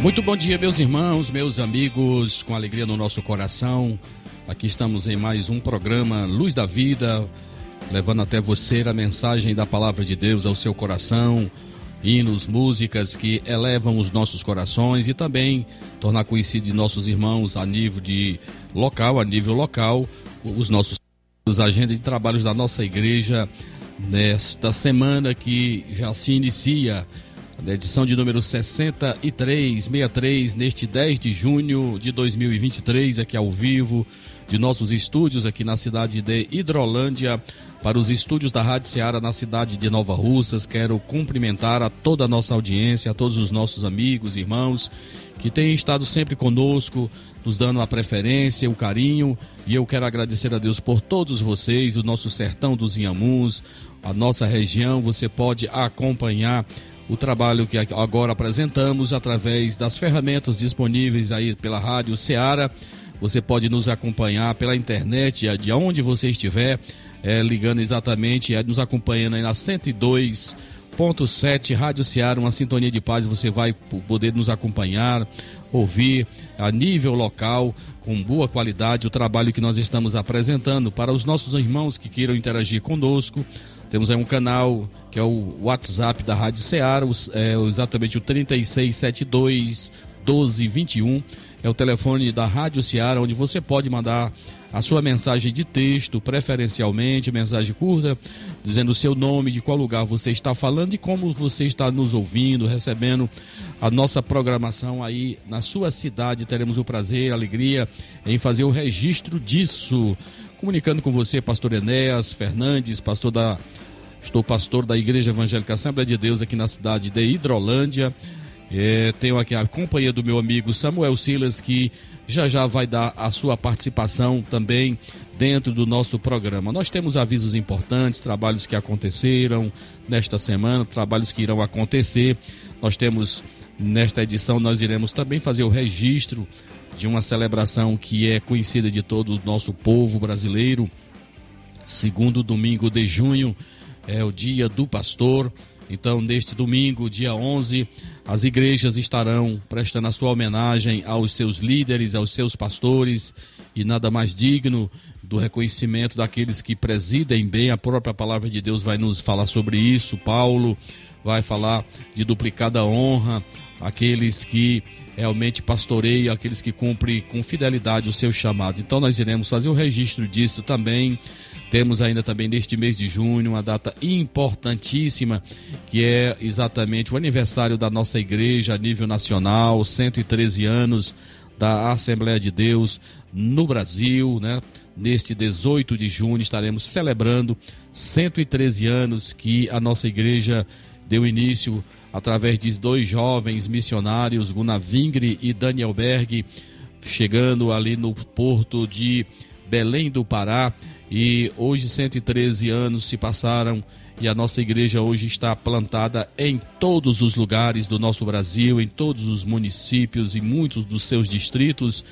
Muito bom dia, meus irmãos, meus amigos, com alegria no nosso coração. Aqui estamos em mais um programa Luz da Vida, levando até você a mensagem da palavra de Deus ao seu coração, hinos, músicas que elevam os nossos corações e também tornar conhecido nossos irmãos a nível de local, a nível local, os nossos os agendas de trabalhos da nossa igreja nesta semana que já se inicia da edição de número 63, 63, neste 10 de junho de 2023, aqui ao vivo, de nossos estúdios aqui na cidade de Hidrolândia, para os estúdios da Rádio Ceará na cidade de Nova Russas. Quero cumprimentar a toda a nossa audiência, a todos os nossos amigos, irmãos, que têm estado sempre conosco, nos dando a preferência, o carinho, e eu quero agradecer a Deus por todos vocês, o nosso sertão dos Inhamuns, a nossa região, você pode acompanhar o trabalho que agora apresentamos através das ferramentas disponíveis aí pela Rádio Ceará. Você pode nos acompanhar pela internet, de onde você estiver, é, ligando exatamente, é, nos acompanhando aí na 102.7 Rádio Ceará, uma sintonia de paz. Você vai poder nos acompanhar, ouvir a nível local, com boa qualidade, o trabalho que nós estamos apresentando para os nossos irmãos que queiram interagir conosco. Temos aí um canal que é o WhatsApp da Rádio Ceará, é exatamente o 3672 1221. É o telefone da Rádio Ceará, onde você pode mandar a sua mensagem de texto, preferencialmente, mensagem curta, dizendo o seu nome, de qual lugar você está falando e como você está nos ouvindo, recebendo a nossa programação aí na sua cidade. Teremos o prazer, a alegria em fazer o registro disso. Comunicando com você, pastor Enéas Fernandes, pastor da Estou pastor da Igreja Evangélica Assembleia de Deus aqui na cidade de Hidrolândia. É, tenho aqui a companhia do meu amigo Samuel Silas, que já já vai dar a sua participação também dentro do nosso programa. Nós temos avisos importantes, trabalhos que aconteceram nesta semana, trabalhos que irão acontecer. Nós temos nesta edição nós iremos também fazer o registro de uma celebração que é conhecida de todo o nosso povo brasileiro. Segundo domingo de junho, é o dia do pastor. Então, neste domingo, dia 11, as igrejas estarão prestando a sua homenagem aos seus líderes, aos seus pastores, e nada mais digno do reconhecimento daqueles que presidem bem. A própria palavra de Deus vai nos falar sobre isso. Paulo vai falar de duplicada honra, aqueles que realmente pastoreiam, aqueles que cumprem com fidelidade o seu chamado. Então, nós iremos fazer o registro disso também temos ainda também neste mês de junho uma data importantíssima, que é exatamente o aniversário da nossa igreja a nível nacional, 113 anos da Assembleia de Deus no Brasil, né? Neste 18 de junho estaremos celebrando 113 anos que a nossa igreja deu início através de dois jovens missionários, Gunnar Vingre e Daniel Berg, chegando ali no porto de Belém do Pará e hoje 113 anos se passaram e a nossa igreja hoje está plantada em todos os lugares do nosso Brasil, em todos os municípios e muitos dos seus distritos.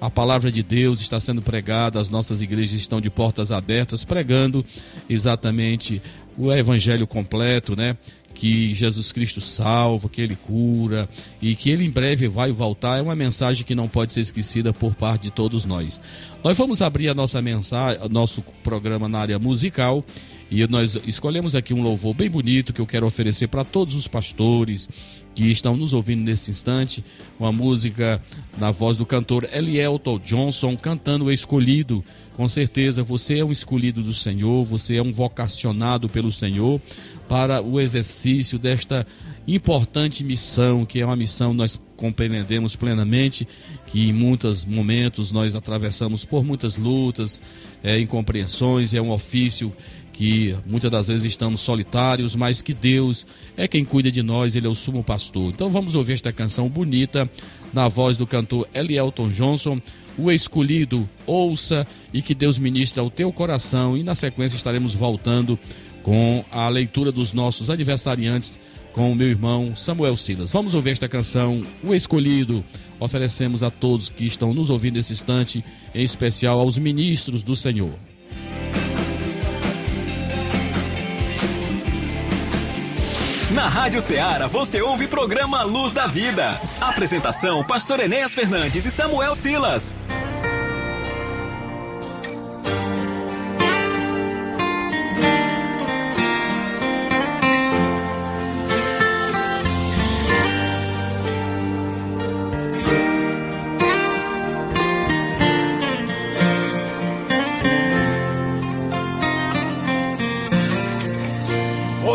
A palavra de Deus está sendo pregada, as nossas igrejas estão de portas abertas pregando exatamente o evangelho completo, né? Que Jesus Cristo salva, que ele cura e que ele em breve vai voltar, é uma mensagem que não pode ser esquecida por parte de todos nós. Nós vamos abrir a nossa mensagem, nosso programa na área musical e nós escolhemos aqui um louvor bem bonito que eu quero oferecer para todos os pastores que estão nos ouvindo nesse instante, uma música na voz do cantor Elielton Johnson cantando o Escolhido. Com certeza você é um escolhido do Senhor, você é um vocacionado pelo Senhor para o exercício desta importante missão, que é uma missão nós compreendemos plenamente que em muitos momentos nós atravessamos por muitas lutas, é, incompreensões, é um ofício que muitas das vezes estamos solitários, mas que Deus é quem cuida de nós, Ele é o sumo pastor. Então vamos ouvir esta canção bonita na voz do cantor Elielton Johnson, o escolhido, ouça e que Deus ministre ao teu coração. E na sequência estaremos voltando com a leitura dos nossos aniversariantes com o meu irmão Samuel Silas. Vamos ouvir esta canção, O Escolhido. Oferecemos a todos que estão nos ouvindo nesse instante, em especial aos ministros do Senhor. Na Rádio Ceará você ouve programa Luz da Vida. Apresentação: Pastor Enéas Fernandes e Samuel Silas.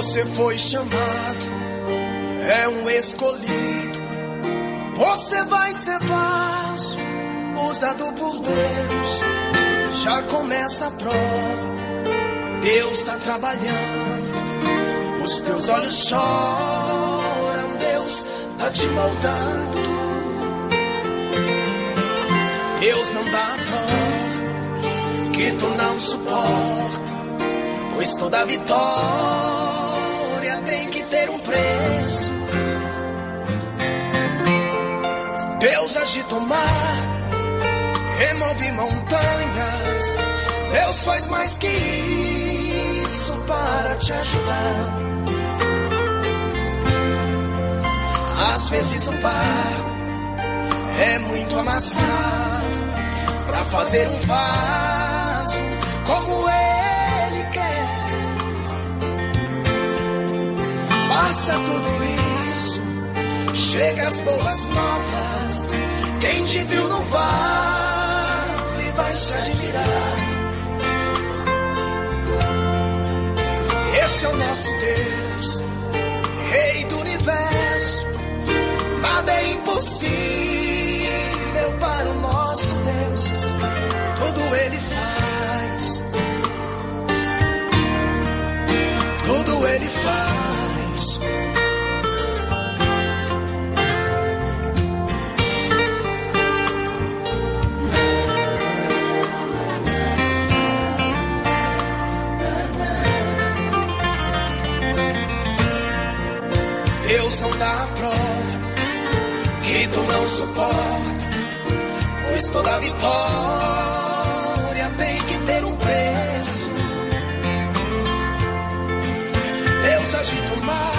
Você foi chamado, é um escolhido. Você vai ser vaso, usado por Deus. Já começa a prova, Deus está trabalhando. Os teus olhos choram, Deus está te moldando. Deus não dá a prova que tu não suporta, pois toda vitória Deus agita o mar, remove montanhas. Deus faz mais que isso para te ajudar. Às vezes o barro é muito amassado para fazer um vaso como ele quer. Passa tudo isso, chega as boas novas. Quem te viu no vale vai se admirar. Esse é o nosso Deus, Rei do universo. Nada é impossível para o nosso Deus. Tudo Ele faz. Tudo Ele faz. Toda vitória tem que ter um preço. Deus agita o mar,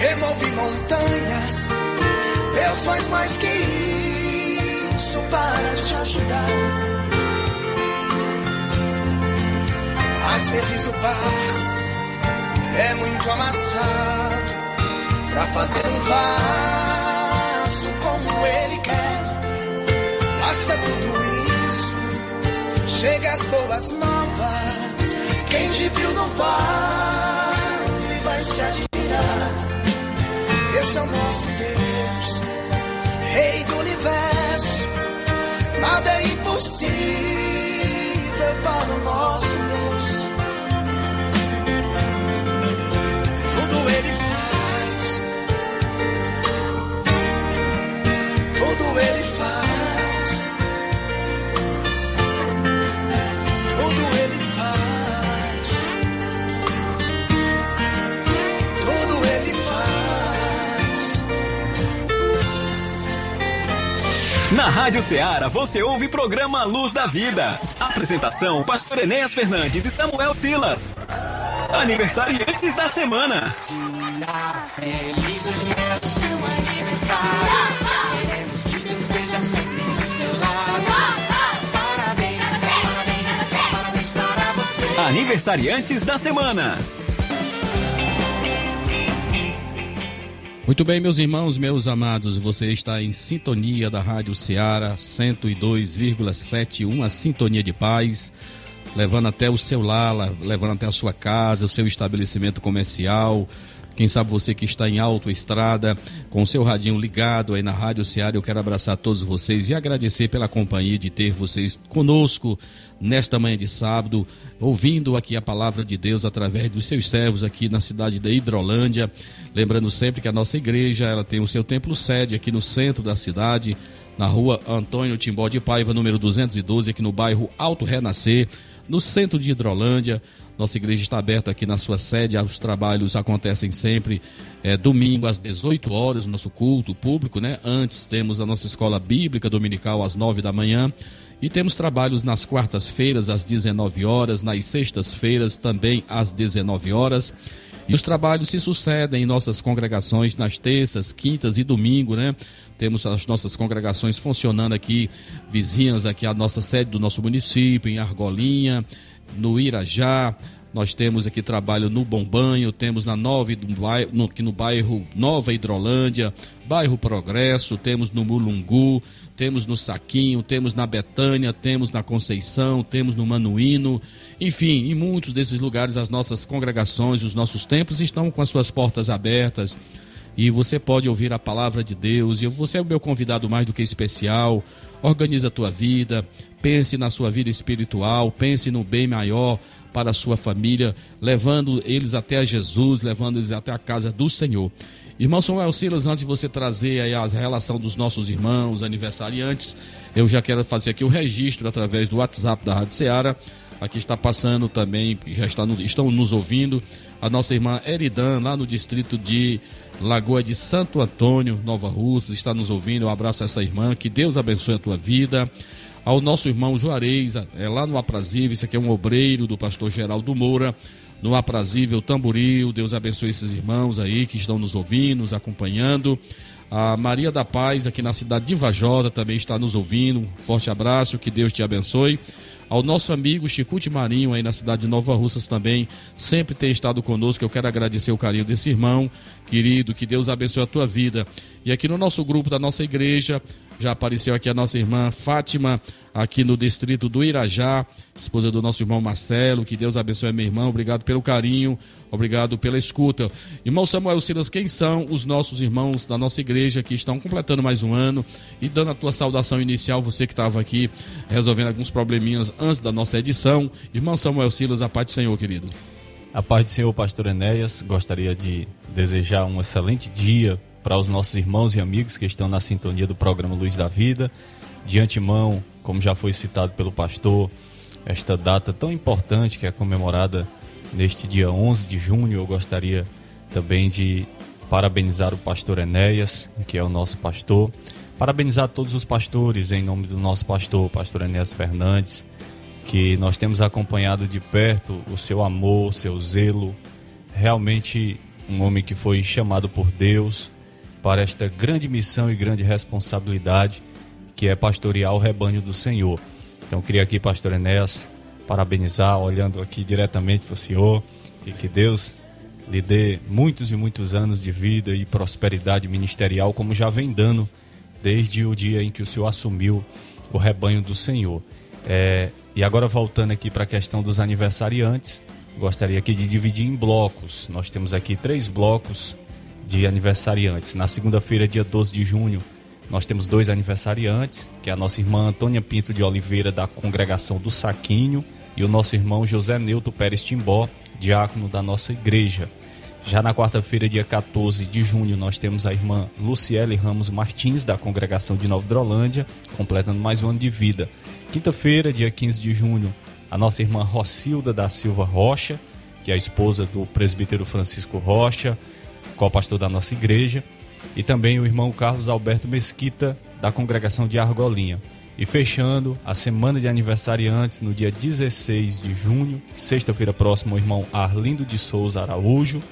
remove montanhas. Deus faz mais que isso para te ajudar. Às vezes o barco é muito amassado para fazer um vaso Passa tudo isso, chega as boas novas. Quem te viu no vale vai se admirar. Esse é o nosso Deus, Rei do universo. Nada é impossível para o nosso Deus. Rádio Ceará você ouve programa Luz da Vida. Apresentação: Pastor Enéas Fernandes e Samuel Silas. Aniversariantes da semana. Feliz hoje é seu aniversário. Queremos que sempre do seu lado. Parabéns, parabéns, parabéns para você. Aniversariantes da semana. Muito bem, meus irmãos, meus amados, você está em sintonia da Rádio Ceará 102,71, a sintonia de paz, levando até o seu lar, levando até a sua casa, o seu estabelecimento comercial, Quem sabe você que está em autoestrada, com seu radinho ligado aí na Rádio Ceará, eu quero abraçar todos vocês e agradecer pela companhia de ter vocês conosco nesta manhã de sábado, ouvindo aqui a palavra de Deus através dos seus servos aqui na cidade da Hidrolândia. Lembrando sempre que a nossa igreja, ela tem o seu templo sede aqui no centro da cidade, na rua Antônio Timbó de Paiva, número 212, aqui no bairro Alto Renascer, no centro de Hidrolândia. Nossa igreja está aberta aqui na sua sede, os trabalhos acontecem sempre é, domingo às 18 horas, o nosso culto público, né? Antes temos a nossa escola bíblica dominical às 9 da manhã. E temos trabalhos nas quartas-feiras às 19 horas, nas sextas-feiras também às 19 horas. E os trabalhos se sucedem em nossas congregações nas terças, quintas e domingo, né? Temos as nossas congregações funcionando aqui, vizinhas aqui à nossa sede do nosso município, em Argolinha, no Irajá. Nós temos aqui trabalho no Bom Banho, temos na Nova, no, aqui no bairro Nova Hidrolândia, bairro Progresso, temos no Mulungu, temos no Saquinho, temos na Betânia, temos na Conceição, temos no Manuíno, enfim, em muitos desses lugares as nossas congregações, os nossos templos estão com as suas portas abertas e você pode ouvir a palavra de Deus. E você é o meu convidado mais do que especial. Organize a tua vida, pense na sua vida espiritual, pense no bem maior para a sua família, levando eles até a Jesus, levando eles até a casa do Senhor. Irmão Samuel Silas, antes de você trazer aí a relação dos nossos irmãos aniversariantes, eu já quero fazer aqui o registro através do WhatsApp da Rádio Ceará. Aqui está passando também, já está no, estão nos ouvindo, a nossa irmã Eridan, lá no distrito de Lagoa de Santo Antônio, Nova Rússia, está nos ouvindo. Um abraço a essa irmã, que Deus abençoe a tua vida. Ao nosso irmão Juarez, é lá no Aprazível, esse aqui é um obreiro do pastor Geraldo Moura no aprazível Tamboril. Deus abençoe esses irmãos aí que estão nos ouvindo, nos acompanhando. A Maria da Paz, aqui na cidade de Vajota, também está nos ouvindo. Forte abraço, que Deus te abençoe. Ao nosso amigo Chicute Marinho, aí na cidade de Nova Russas também, sempre tem estado conosco. Eu quero agradecer o carinho desse irmão, querido, que Deus abençoe a tua vida. E aqui no nosso grupo da nossa igreja, já apareceu aqui a nossa irmã Fátima, aqui no distrito do Irajá, esposa do nosso irmão Marcelo. Que Deus abençoe meu irmão. Obrigado pelo carinho, obrigado pela escuta. Irmão Samuel Silas, quem são os nossos irmãos da nossa igreja que estão completando mais um ano e dando a tua saudação inicial, você que estava aqui resolvendo alguns probleminhas antes da nossa edição. Irmão Samuel Silas, a paz do Senhor, querido. A paz do Senhor, pastor Enéas. Gostaria de desejar um excelente dia para os nossos irmãos e amigos que estão na sintonia do programa Luz da Vida. De antemão, como já foi citado pelo pastor, esta data tão importante que é comemorada neste dia 11 de junho, eu gostaria também de parabenizar o pastor Enéas, que é o nosso pastor, parabenizar todos os pastores em nome do nosso pastor, pastor Enéas Fernandes, que nós temos acompanhado de perto o seu amor, o seu zelo, realmente um homem que foi chamado por Deus para esta grande missão e grande responsabilidade que é pastorear o rebanho do Senhor. Então, queria aqui, pastor Enéas, parabenizar, olhando aqui diretamente para o Senhor, e que Deus lhe dê muitos e muitos anos de vida e prosperidade ministerial, como já vem dando desde o dia em que o Senhor assumiu o rebanho do Senhor. É, e agora, voltando aqui para a questão dos aniversariantes, gostaria aqui de dividir em blocos. Nós temos aqui três blocos de aniversariantes. Na segunda-feira, dia 12 de junho, nós temos dois aniversariantes, que é a nossa irmã Antônia Pinto de Oliveira, da congregação do Saquinho, e o nosso irmão José Neuto Pérez Timbó, diácono da nossa igreja. Já na quarta-feira, dia 14 de junho, nós temos a irmã Luciele Ramos Martins, da congregação de Nova Hidrolândia, completando mais um ano de vida. Quinta-feira, dia 15 de junho, a nossa irmã Rocilda da Silva Rocha, que é a esposa do presbítero Francisco Rocha, co-pastor da nossa igreja e também o irmão Carlos Alberto Mesquita, da congregação de Argolinha. E fechando a semana de aniversariantes no dia 16 de junho, sexta-feira próxima, o irmão Arlindo de Souza Araújo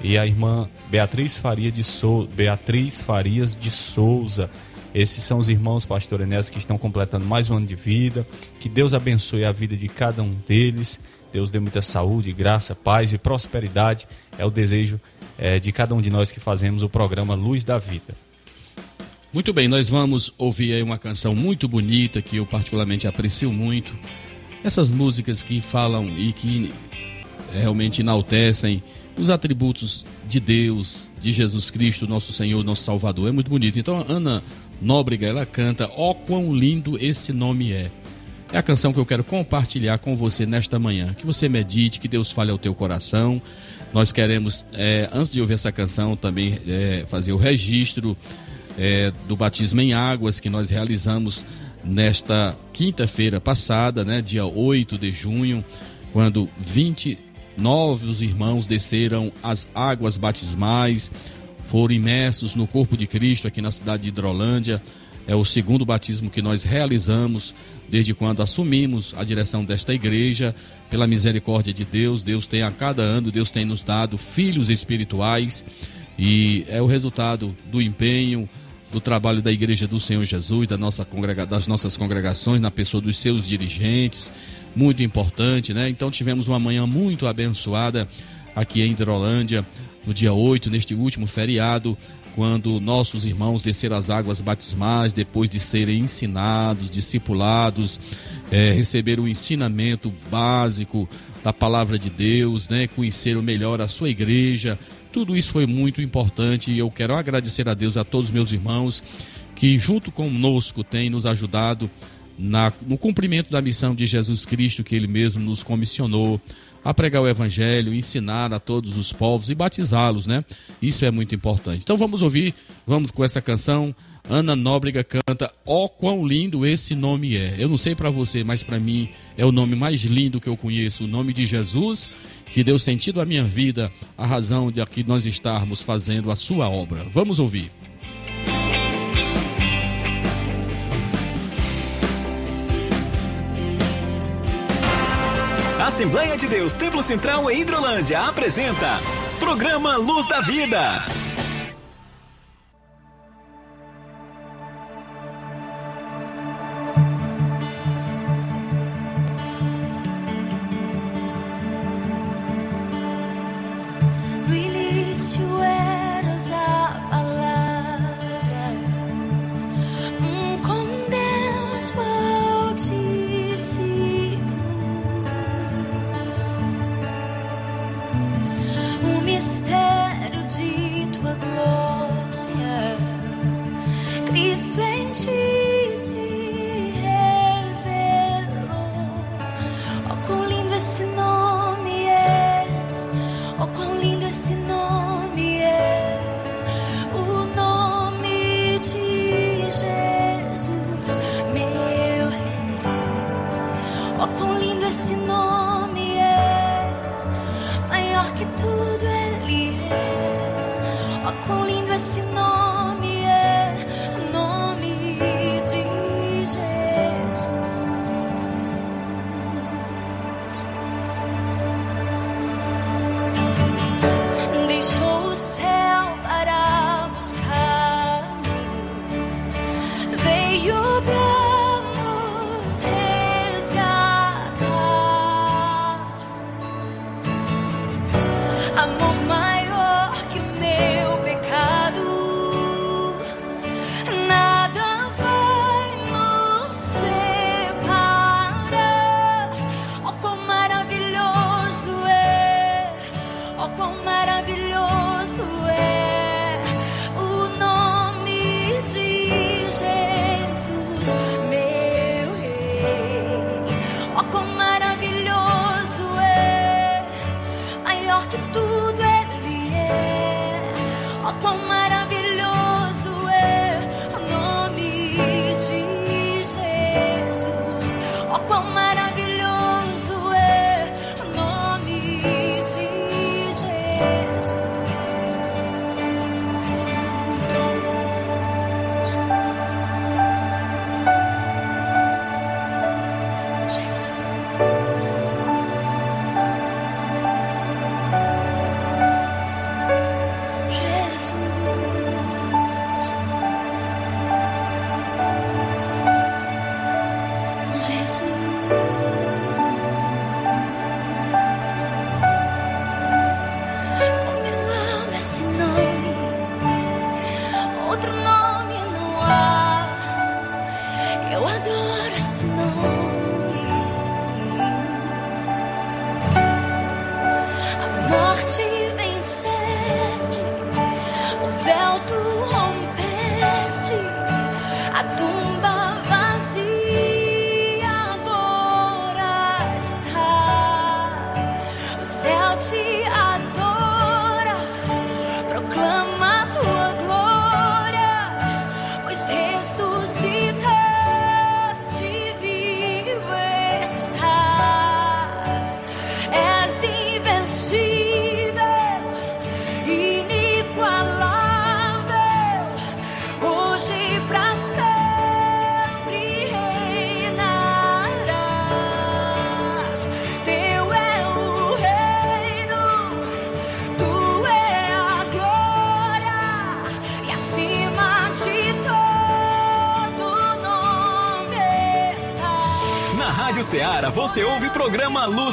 e a irmã Beatriz, Faria de Sou... Beatriz Farias de Souza. Esses são os irmãos Pastor Enéas que estão completando mais um ano de vida. Que Deus abençoe a vida de cada um deles. Deus dê muita saúde, graça, paz e prosperidade. É o desejo é, de cada um de nós que fazemos o programa Luz da Vida. Muito bem, nós vamos ouvir uma canção muito bonita que eu particularmente aprecio muito. Essas músicas que falam e que realmente enaltecem os atributos de Deus, de Jesus Cristo, nosso Senhor, nosso Salvador. É muito bonito. Então, Ana Nóbrega, ela canta Ó quão lindo esse nome é. É a canção que eu quero compartilhar com você nesta manhã. Que você medite, que Deus fale ao teu coração. Nós queremos, é, antes de ouvir essa canção, também é, fazer o registro é, do batismo em águas que nós realizamos nesta quinta-feira passada, né, dia 8 de junho, quando 20 novos irmãos desceram as águas batismais, foram imersos no corpo de Cristo aqui na cidade de Hidrolândia. É o segundo batismo que nós realizamos desde quando assumimos a direção desta igreja. Pela misericórdia de Deus, Deus tem a cada ano, Deus tem nos dado filhos espirituais e é o resultado do empenho, do trabalho da Igreja do Senhor Jesus, da nossa congrega, das nossas congregações, na pessoa dos seus dirigentes, muito importante, né? Então tivemos uma manhã muito abençoada aqui em Hidrolândia, no dia 8, neste último feriado, quando nossos irmãos desceram as águas batismais, depois de serem ensinados, discipulados, é, receberam o ensinamento básico da palavra de Deus, né? Conheceram melhor a sua igreja, tudo isso foi muito importante e eu quero agradecer a Deus a todos meus irmãos que junto conosco têm nos ajudado na, no cumprimento da missão de Jesus Cristo que ele mesmo nos comissionou a pregar o evangelho, ensinar a todos os povos e batizá-los, né? Isso é muito importante. Então vamos ouvir, vamos com essa canção. Ana Nóbrega canta Ó oh, quão lindo esse nome é. Eu não sei para você, mas para mim é o nome mais lindo que eu conheço, o nome de Jesus que deu sentido à minha vida, a razão de aqui nós estarmos fazendo a sua obra. Vamos ouvir. Assembleia de Deus Templo Central em Hidrolândia apresenta Programa Luz da Vida. No início eras a palavra, um com Deus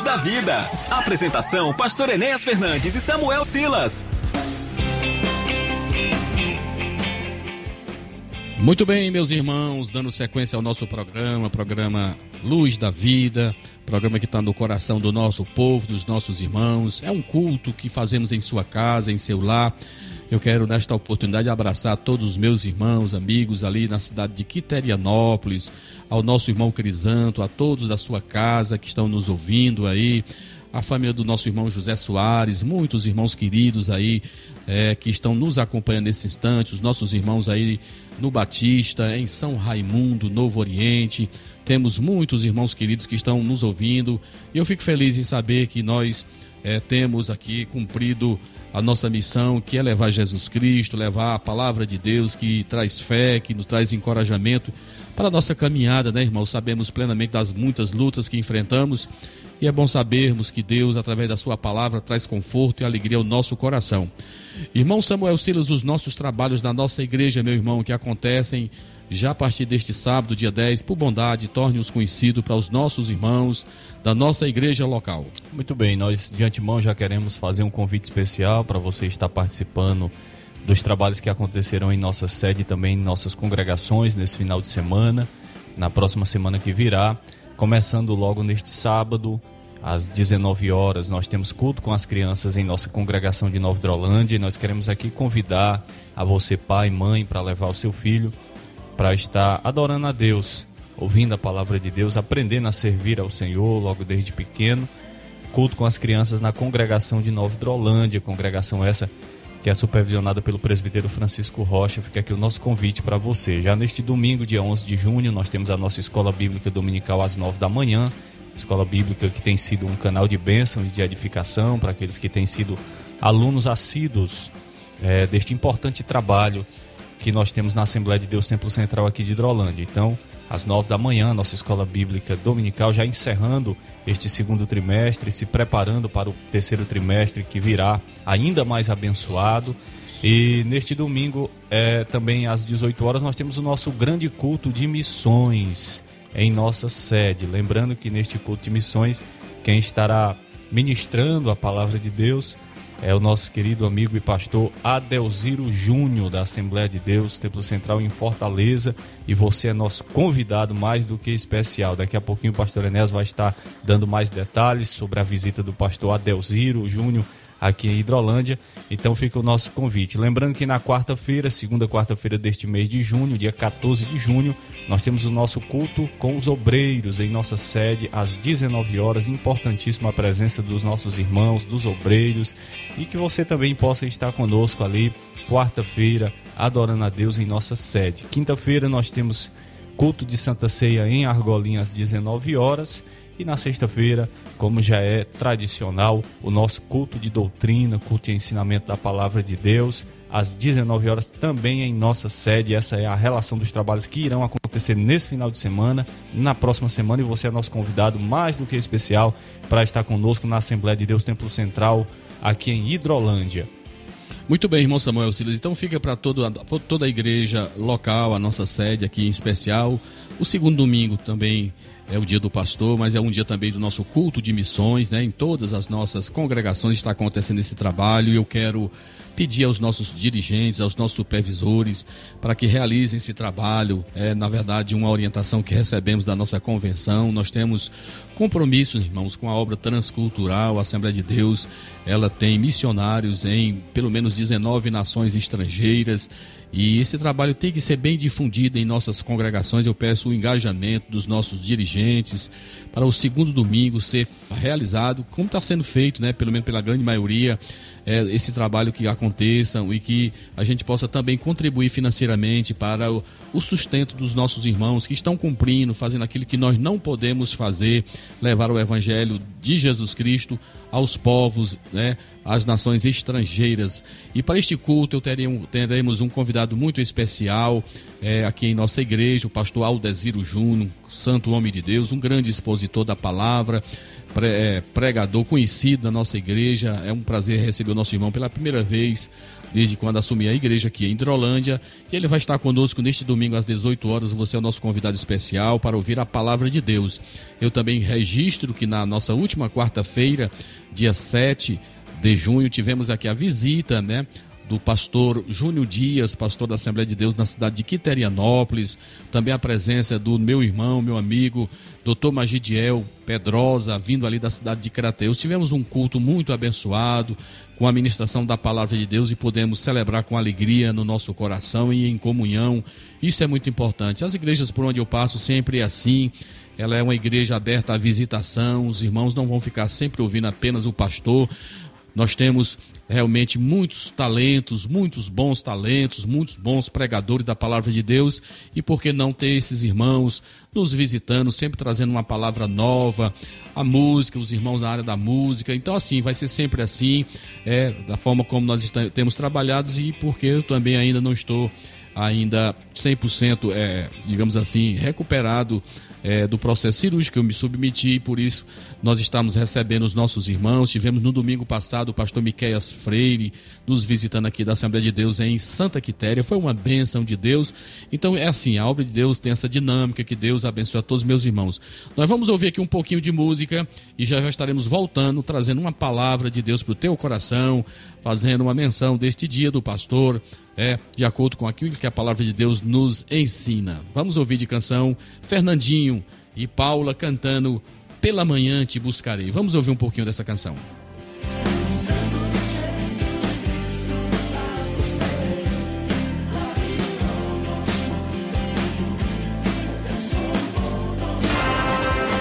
da Vida. Apresentação: Pastor Enéas Fernandes e Samuel Silas. Muito bem, meus irmãos, dando sequência ao nosso programa, programa Luz da Vida, programa que está no coração do nosso povo, dos nossos irmãos. É um culto que fazemos em sua casa, em seu lar. Eu quero, nesta oportunidade, abraçar todos os meus irmãos, amigos ali na cidade de Quiterianópolis, ao nosso irmão Crisanto, a todos da sua casa que estão nos ouvindo aí, a família do nosso irmão José Soares, muitos irmãos queridos aí é, que estão nos acompanhando nesse instante, os nossos irmãos aí no Batista, em São Raimundo, Novo Oriente. Temos muitos irmãos queridos que estão nos ouvindo e eu fico feliz em saber que nós é, temos aqui cumprido a nossa missão, que é levar Jesus Cristo, levar a palavra de Deus que traz fé, que nos traz encorajamento para a nossa caminhada, né, irmão? Sabemos plenamente das muitas lutas que enfrentamos e é bom sabermos que Deus, através da Sua palavra, traz conforto e alegria ao nosso coração. Irmão Samuel Silas, os nossos trabalhos na nossa igreja, meu irmão, que acontecem já a partir deste sábado, dia 10, por bondade, torne-os conhecido para os nossos irmãos da nossa igreja local. Muito bem, nós de antemão já queremos fazer um convite especial para você estar participando dos trabalhos que acontecerão em nossa sede e também em nossas congregações nesse final de semana, na próxima semana que virá, começando logo neste sábado, às 19 horas, nós temos culto com as crianças em nossa congregação de Nova Drolândia e nós queremos aqui convidar a você, pai mãe, para levar o seu filho para estar adorando a Deus, ouvindo a palavra de Deus, aprendendo a servir ao Senhor logo desde pequeno. Culto com as crianças na congregação de Nova Drolândia, congregação essa que é supervisionada pelo presbítero Francisco Rocha. Fica aqui o nosso convite para você. Já neste domingo, dia 11 de junho, nós temos a nossa escola bíblica dominical às 9 da manhã. Escola bíblica que tem sido um canal de bênção e de edificação para aqueles que têm sido alunos assíduos é, deste importante trabalho que nós temos na Assembleia de Deus Templo Central aqui de Hidrolândia. Então, às nove da manhã, nossa escola bíblica dominical já encerrando este segundo trimestre, se preparando para o terceiro trimestre que virá ainda mais abençoado. E neste domingo, é, também às 18 horas, nós temos o nosso grande culto de missões em nossa sede. Lembrando que neste culto de missões, quem estará ministrando a palavra de Deus é o nosso querido amigo e pastor Adelziro Júnior, da Assembleia de Deus, Templo Central em Fortaleza. E você é nosso convidado mais do que especial. Daqui a pouquinho o pastor Enéas vai estar dando mais detalhes sobre a visita do pastor Adelziro Júnior aqui em Hidrolândia. Então fica o nosso convite. Lembrando que na quarta-feira, segunda quarta-feira deste mês de junho, dia 14 de junho, nós temos o nosso culto com os obreiros em nossa sede às 19 horas. Importantíssima a presença dos nossos irmãos, dos obreiros, e que você também possa estar conosco ali quarta-feira, adorando a Deus em nossa sede. Quinta-feira nós temos culto de Santa Ceia em Argolinha às 19 horas e na sexta-feira, como já é tradicional, o nosso culto de doutrina, culto de ensinamento da palavra de Deus, às 19 horas também em nossa sede. Essa é a relação dos trabalhos que irão acontecer nesse final de semana, na próxima semana, e você é nosso convidado mais do que especial para estar conosco na Assembleia de Deus Templo Central, aqui em Hidrolândia. Muito bem, irmão Samuel Silas. Então fica para toda a igreja local, a nossa sede aqui em especial. O segundo domingo também é o dia do pastor, mas é um dia também do nosso culto de missões, né? Em todas as nossas congregações está acontecendo esse trabalho e eu quero pedir aos nossos dirigentes, aos nossos supervisores, para que realizem esse trabalho. É, na verdade, uma orientação que recebemos da nossa convenção. Nós temos compromissos, irmãos, com a obra transcultural. A Assembleia de Deus, ela tem missionários em pelo menos 19 nações estrangeiras. E esse trabalho tem que ser bem difundido em nossas congregações. Eu peço o engajamento dos nossos dirigentes para o segundo domingo ser realizado, como está sendo feito, né, pelo menos pela grande maioria, é, esse trabalho que aconteça e que a gente possa também contribuir financeiramente para o, o sustento dos nossos irmãos que estão cumprindo, fazendo aquilo que nós não podemos fazer, levar o evangelho de Jesus Cristo aos povos, né, às nações estrangeiras. E para este culto eu teremos, teremos um convidado muito especial é, aqui em nossa igreja, o pastor Aldeziro Júnior, santo homem de Deus, um grande expositor da palavra, pre- é, pregador conhecido da nossa igreja. É um prazer receber o nosso irmão pela primeira vez desde quando assumi a igreja aqui em Hidrolândia. E ele vai estar conosco neste domingo às 18 horas. Você é o nosso convidado especial para ouvir a palavra de Deus. Eu também registro que na nossa última quarta-feira, dia 7 de junho, tivemos aqui a visita, né? do pastor Júnior Dias, pastor da Assembleia de Deus na cidade de Quiterianópolis, também a presença do meu irmão, meu amigo, doutor Magidiel Pedrosa, vindo ali da cidade de Crateus. Tivemos um culto muito abençoado, com a ministração da palavra de Deus e podemos celebrar com alegria no nosso coração e em comunhão. Isso é muito importante. As igrejas por onde eu passo sempre é assim. Ela é uma igreja aberta à visitação, os irmãos não vão ficar sempre ouvindo apenas o pastor. Nós temos realmente muitos talentos, muitos bons talentos, muitos bons pregadores da palavra de Deus. E por que não ter esses irmãos nos visitando, sempre trazendo uma palavra nova, a música, os irmãos na área da música. Então, assim, vai ser sempre assim, é, da forma como nós está- temos trabalhado e porque eu também ainda não estou ainda 100%, é, digamos assim, recuperado é, do processo cirúrgico que eu me submeti e por isso nós estamos recebendo os nossos irmãos. Tivemos no domingo passado o pastor Miqueias Freire nos visitando aqui da Assembleia de Deus em Santa Quitéria. Foi uma bênção de Deus. Então é assim, a obra de Deus tem essa dinâmica que Deus abençoe a todos os meus irmãos. Nós vamos ouvir aqui um pouquinho de música e já já estaremos voltando, trazendo uma palavra de Deus para o teu coração, fazendo uma menção deste dia do pastor, é, de acordo com aquilo que a palavra de Deus nos ensina. Vamos ouvir de canção Fernandinho e Paula cantando Pela Manhã Te Buscarei. Vamos ouvir um pouquinho dessa canção.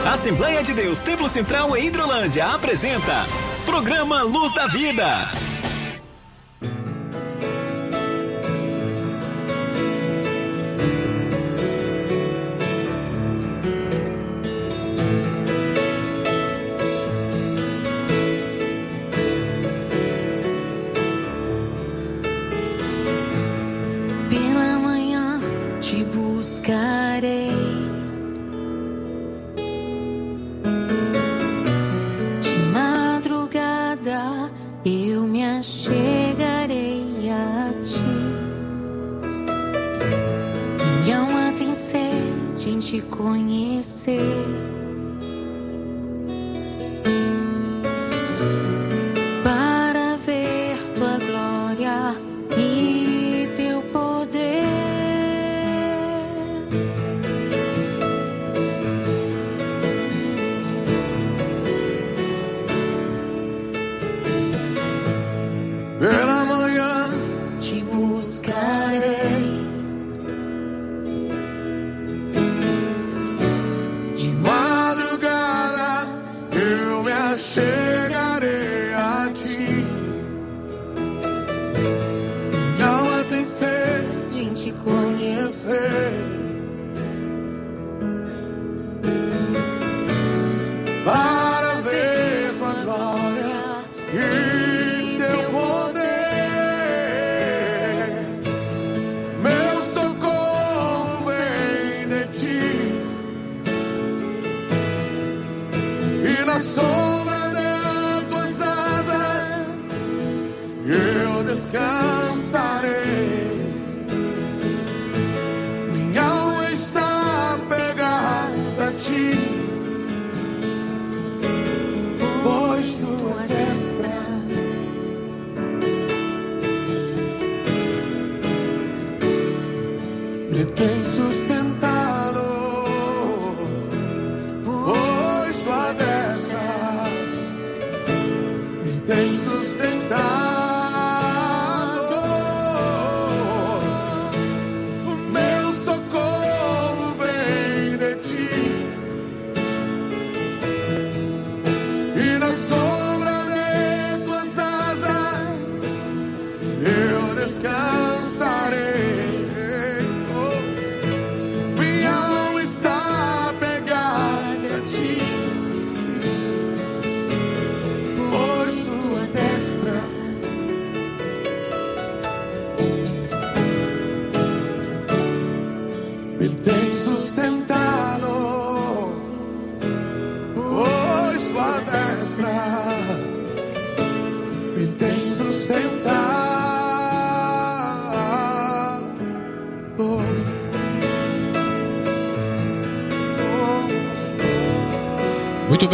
Assembleia de Deus Templo Central em Hidrolândia apresenta Programa Luz da Vida.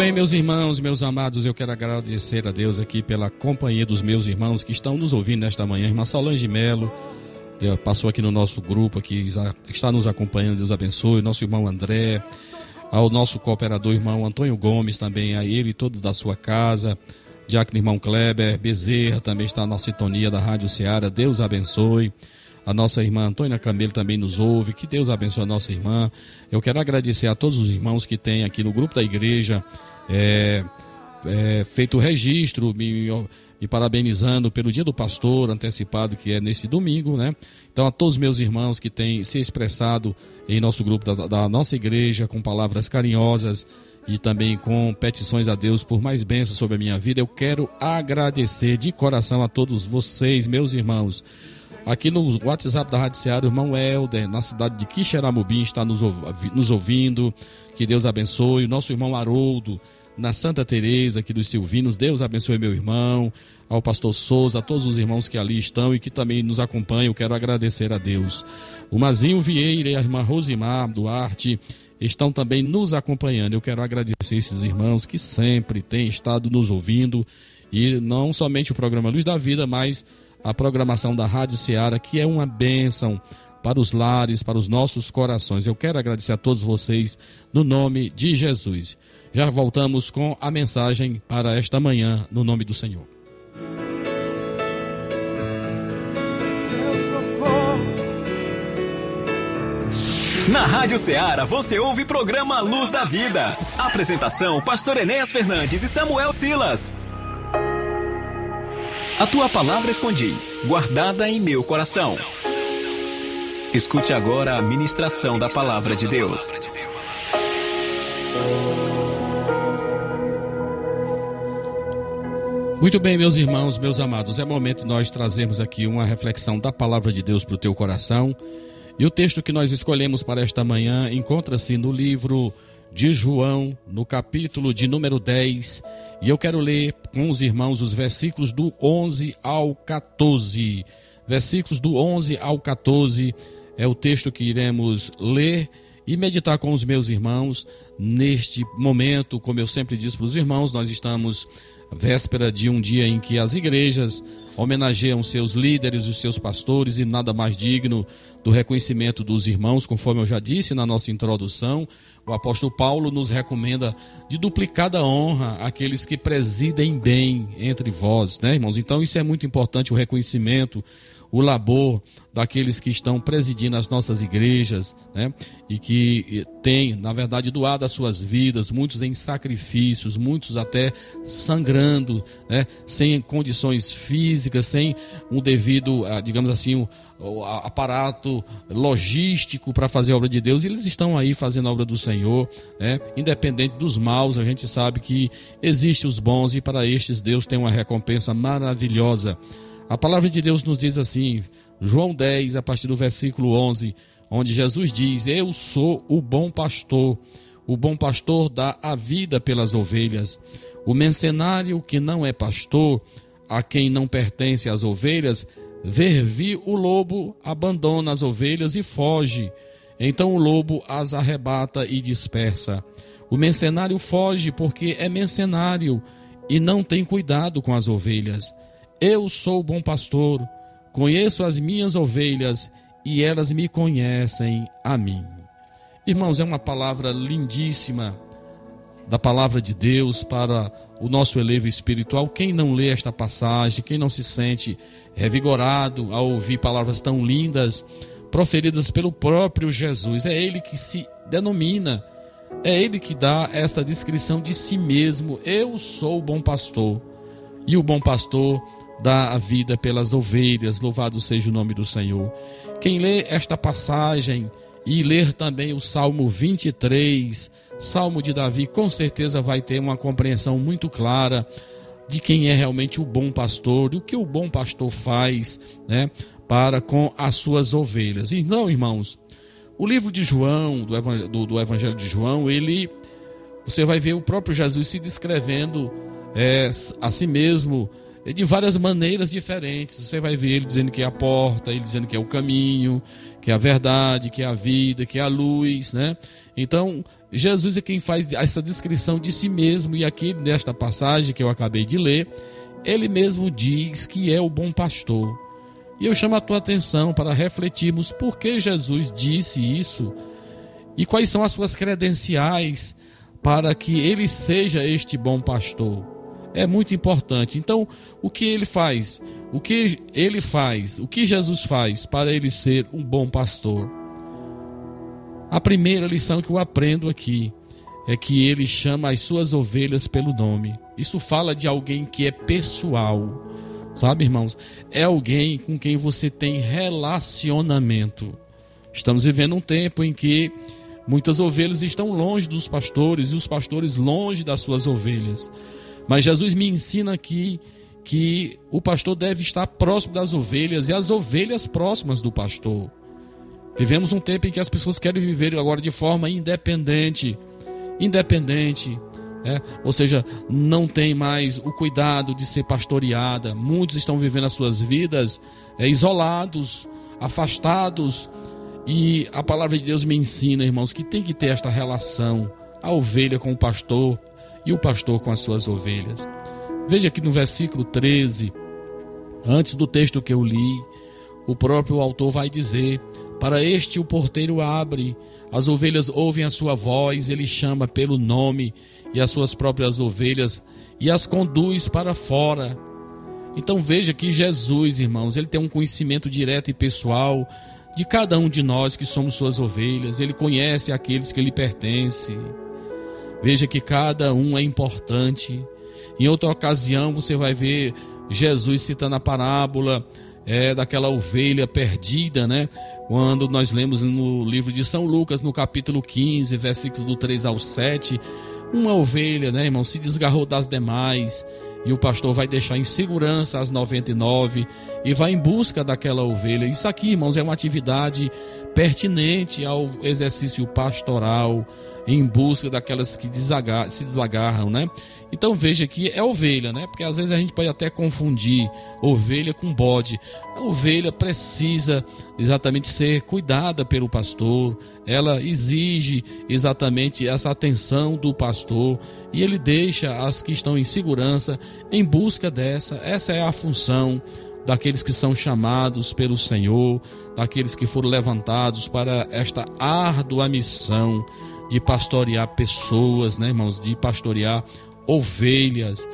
Bem, meus irmãos, meus amados, eu quero agradecer a Deus aqui pela companhia dos meus irmãos que estão nos ouvindo nesta manhã. Irmã Solange Melo passou aqui no nosso grupo, aqui está nos acompanhando, Deus abençoe. Nosso irmão André, ao nosso cooperador irmão Antônio Gomes também, a ele e todos da sua casa. Diácono irmão Kleber Bezerra também está na sintonia da Rádio Ceará. Deus abençoe. A nossa irmã Antônia Camelo também nos ouve. Que Deus abençoe a nossa irmã. Eu quero agradecer a todos os irmãos que têm aqui no grupo da igreja é, é, feito o registro, me, me parabenizando pelo dia do pastor antecipado, que é nesse domingo, né? Então, a todos os meus irmãos que têm se expressado em nosso grupo da, da nossa igreja com palavras carinhosas e também com petições a Deus por mais bênçãos sobre a minha vida, eu quero agradecer de coração a todos vocês, meus irmãos. Aqui no WhatsApp da Rádio Seara, o irmão Helder, na cidade de Quixeramobim, está nos ouvindo. Que Deus abençoe. O nosso irmão Haroldo, na Santa Teresa, aqui dos Silvinos. Deus abençoe meu irmão. Ao pastor Souza, a todos os irmãos que ali estão e que também nos acompanham. Quero agradecer a Deus. O Mazinho Vieira e a irmã Rosimar Duarte estão também nos acompanhando. Eu quero agradecer esses irmãos que sempre têm estado nos ouvindo. E não somente o programa Luz da Vida, mas a programação da Rádio Ceará, que é uma bênção para os lares, para os nossos corações. Eu quero agradecer a todos vocês no nome de Jesus. Já voltamos com a mensagem para esta manhã, no nome do Senhor. Na Rádio Ceará você ouve programa Luz da Vida. Apresentação: Pastor Enéas Fernandes e Samuel Silas. A tua palavra escondi, guardada em meu coração. Escute agora a ministração da palavra de Deus. Muito bem, meus irmãos, meus amados, é momento nós trazermos aqui uma reflexão da palavra de Deus para o teu coração. E o texto que nós escolhemos para esta manhã encontra-se no livro de João, no capítulo de número 10, e eu quero ler com os irmãos os versículos do 11 ao 14. Versículos do 11 ao 14 é o texto que iremos ler e meditar com os meus irmãos neste momento. Como eu sempre disse para os irmãos, nós estamos véspera de um dia em que as igrejas homenageiam seus líderes, os seus pastores e nada mais digno do reconhecimento dos irmãos, conforme eu já disse na nossa introdução. O apóstolo Paulo nos recomenda de duplicada honra aqueles que presidem bem entre vós, né, irmãos? Então isso é muito importante o reconhecimento, o labor daqueles que estão presidindo as nossas igrejas, né? E que têm, na verdade, doado as suas vidas, muitos em sacrifícios, muitos até sangrando, né? Sem condições físicas, sem um devido, ah, digamos assim, o aparato logístico para fazer a obra de Deus, e eles estão aí fazendo a obra do Senhor, né? independente dos maus, a gente sabe que existem os bons e para estes Deus tem uma recompensa maravilhosa. A palavra de Deus nos diz assim, João 10, a partir do versículo 11, onde Jesus diz: Eu sou o bom pastor, o bom pastor dá a vida pelas ovelhas. O mercenário que não é pastor, a quem não pertence as ovelhas, Ver vi o lobo, abandona as ovelhas e foge. Então o lobo as arrebata e dispersa. O mercenário foge porque é mercenário e não tem cuidado com as ovelhas. Eu sou o bom pastor, conheço as minhas ovelhas e elas me conhecem a mim. Irmãos, é uma palavra lindíssima da palavra de Deus para o nosso elevo espiritual. Quem não lê esta passagem, quem não se sente revigorado ao ouvir palavras tão lindas proferidas pelo próprio Jesus. É ele que se denomina, é ele que dá essa descrição de si mesmo. Eu sou o bom pastor. E o bom pastor dá a vida pelas ovelhas. Louvado seja o nome do Senhor. Quem lê esta passagem e ler também o Salmo 23, Salmo de Davi, com certeza vai ter uma compreensão muito clara de quem é realmente o bom pastor, do que o bom pastor faz, né, para com as suas ovelhas. Então, irmãos, o livro de João, do Evangelho, de João, ele, você vai ver o próprio Jesus se descrevendo é, a si mesmo de várias maneiras diferentes. Você vai ver ele dizendo que é a porta, ele dizendo que é o caminho, que é a verdade, que é a vida, que é a luz, né? Então, Jesus é quem faz essa descrição de si mesmo, e aqui nesta passagem que eu acabei de ler, ele mesmo diz que é o bom pastor. E eu chamo a tua atenção para refletirmos por que Jesus disse isso e quais são as suas credenciais para que ele seja este bom pastor. É muito importante. Então, o que ele faz? O que ele faz? O que Jesus faz para ele ser um bom pastor? A primeira lição que eu aprendo aqui é que ele chama as suas ovelhas pelo nome. Isso fala de alguém que é pessoal. Sabe, irmãos? É alguém com quem você tem relacionamento. Estamos vivendo um tempo em que muitas ovelhas estão longe dos pastores e os pastores longe das suas ovelhas. Mas Jesus me ensina aqui que o pastor deve estar próximo das ovelhas e as ovelhas próximas do pastor. Vivemos um tempo em que as pessoas querem viver agora de forma independente. Independente. É, ou seja, não tem mais o cuidado de ser pastoreada. Muitos estão vivendo as suas vidas é, isolados, afastados. E a palavra de Deus me ensina, irmãos, que tem que ter esta relação: a ovelha com o pastor e o pastor com as suas ovelhas. Veja aqui no versículo 13, antes do texto que eu li, o próprio autor vai dizer: Para este o porteiro abre, as ovelhas ouvem a sua voz, ele chama pelo nome e as suas próprias ovelhas e as conduz para fora. Então veja que Jesus, irmãos, ele tem um conhecimento direto e pessoal de cada um de nós que somos suas ovelhas, ele conhece aqueles que lhe pertencem. Veja que cada um é importante. Em outra ocasião você vai ver Jesus citando a parábola é, daquela ovelha perdida, né? Quando nós lemos no livro de São Lucas, no capítulo 15, versículos do 3 ao 7, uma ovelha, né, irmão, se desgarrou das demais e o pastor vai deixar em segurança as 99 e vai em busca daquela ovelha. Isso aqui, irmãos, é uma atividade pertinente ao exercício pastoral em busca daquelas que se desagarram, né? Então veja que é ovelha, né? Porque às vezes a gente pode até confundir ovelha com bode. A ovelha precisa exatamente ser cuidada pelo pastor, ela exige exatamente essa atenção do pastor e ele deixa as que estão em segurança em busca dessa. Essa é a função daqueles que são chamados pelo Senhor, daqueles que foram levantados para esta árdua missão de pastorear pessoas, né, irmãos, de pastorear ovelhas.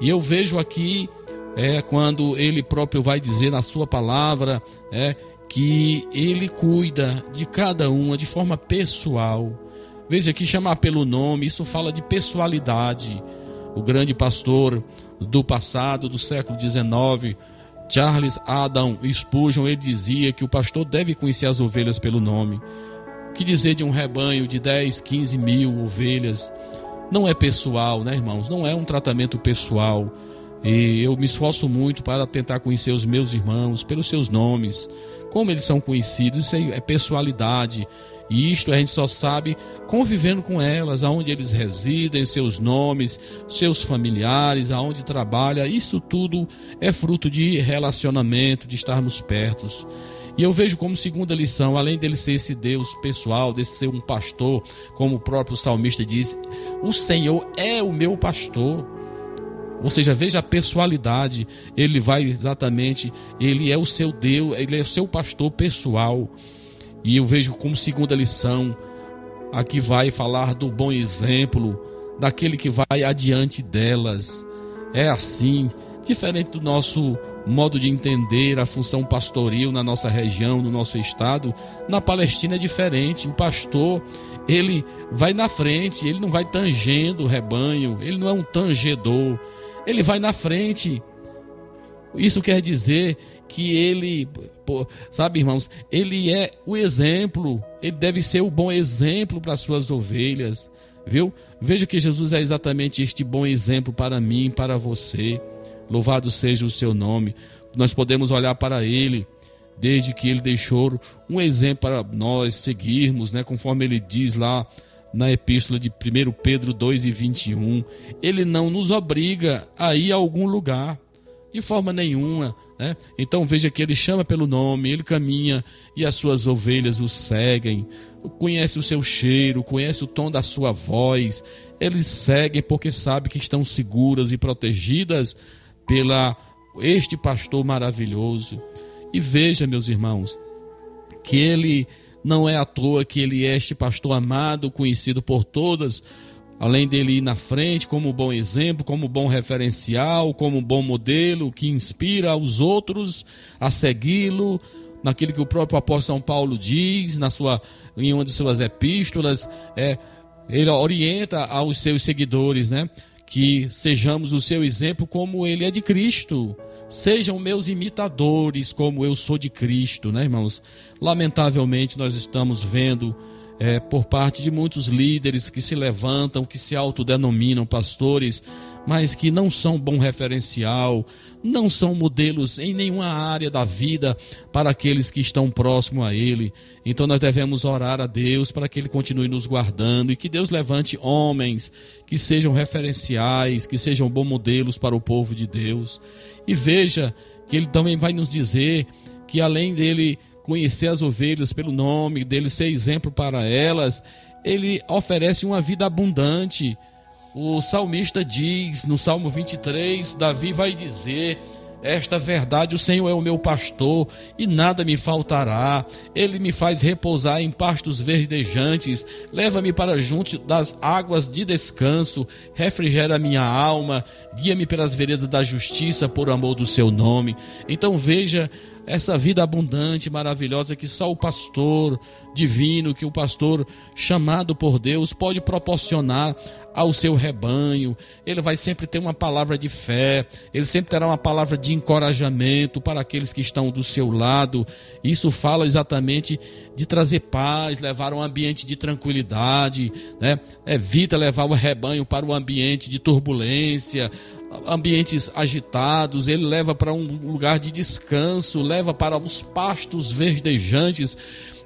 E eu vejo aqui é quando ele próprio vai dizer na sua palavra, é que ele cuida de cada uma de forma pessoal. Veja aqui chamar pelo nome, isso fala de pessoalidade. O grande pastor do passado, do século XIX, Charles Adam Spurgeon, ele dizia que o pastor deve conhecer as ovelhas pelo nome. Que dizer de um rebanho de 10, 15 mil ovelhas? Não é pessoal, né, irmãos? Não é um tratamento pessoal. E eu me esforço muito para tentar conhecer os meus irmãos pelos seus nomes, como eles são conhecidos, isso é pessoalidade. E isto a gente só sabe convivendo com elas, aonde eles residem, seus nomes, seus familiares, aonde trabalha. Isso tudo é fruto de relacionamento, de estarmos pertos. E eu vejo como segunda lição, além dele ser esse Deus pessoal, de ser um pastor, como o próprio salmista diz, o Senhor é o meu pastor. Ou seja, veja a pessoalidade, ele vai exatamente, ele é o seu Deus, ele é o seu pastor pessoal. E eu vejo como segunda lição, aqui vai falar do bom exemplo, daquele que vai adiante delas. É assim, diferente do nosso modo de entender a função pastoril na nossa região, no nosso estado. Na Palestina é diferente. O pastor, ele vai na frente, ele não vai tangendo o rebanho, ele não é um tangedor, ele vai na frente. Isso quer dizer que ele, sabe, irmãos, ele é o exemplo, ele deve ser o bom exemplo para as suas ovelhas, viu? Veja que Jesus é exatamente este bom exemplo para mim, para você. Louvado seja o seu nome. Nós podemos olhar para ele, desde que ele deixou um exemplo para nós seguirmos, né? conforme ele diz lá na epístola de 1 Pedro 2 e 21. Ele não nos obriga a ir a algum lugar, de forma nenhuma. né? Então veja que ele chama pelo nome, ele caminha e as suas ovelhas o seguem, conhece o seu cheiro, conhece o tom da sua voz. Eles seguem porque sabem que estão seguras e protegidas pela este pastor maravilhoso. E veja, meus irmãos, que ele não é à toa que ele é este pastor amado, conhecido por todas, além dele ir na frente como bom exemplo, como bom referencial, como bom modelo que inspira os outros a segui-lo, naquilo que o próprio apóstolo São Paulo diz na sua em uma de suas epístolas, é ele orienta aos seus seguidores, né, que sejamos o seu exemplo como ele é de Cristo. Sejam meus imitadores como eu sou de Cristo, né, irmãos? Lamentavelmente nós estamos vendo é, por parte de muitos líderes que se levantam, que se autodenominam pastores, mas que não são bom referencial, não são modelos em nenhuma área da vida para aqueles que estão próximos a Ele. Então nós devemos orar a Deus para que Ele continue nos guardando e que Deus levante homens que sejam referenciais, que sejam bons modelos para o povo de Deus. E veja que Ele também vai nos dizer que além dele conhecer as ovelhas pelo nome, dele ser exemplo para elas, ele oferece uma vida abundante. O salmista diz no Salmo 23, Davi vai dizer: esta verdade, o Senhor é o meu pastor e nada me faltará. Ele me faz repousar em pastos verdejantes, leva-me para junto das águas de descanso, refrigera minha alma, guia-me pelas veredas da justiça por amor do seu nome. Então veja essa vida abundante, maravilhosa que só o pastor divino, que o pastor chamado por Deus pode proporcionar ao seu rebanho. Ele vai sempre ter uma palavra de fé, ele sempre terá uma palavra de encorajamento para aqueles que estão do seu lado. Isso fala exatamente de trazer paz, levar um ambiente de tranquilidade, né? Evita levar o rebanho para um ambiente de turbulência, ambientes agitados, ele leva para um lugar de descanso, leva para os pastos verdejantes.